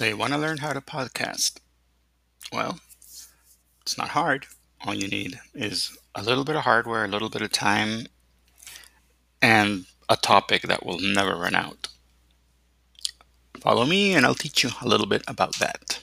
So, you want to learn how to podcast? Well, it's not hard. All you need is a little bit of hardware, a little bit of time, and a topic that will never run out. Follow me, and I'll teach you a little bit about that.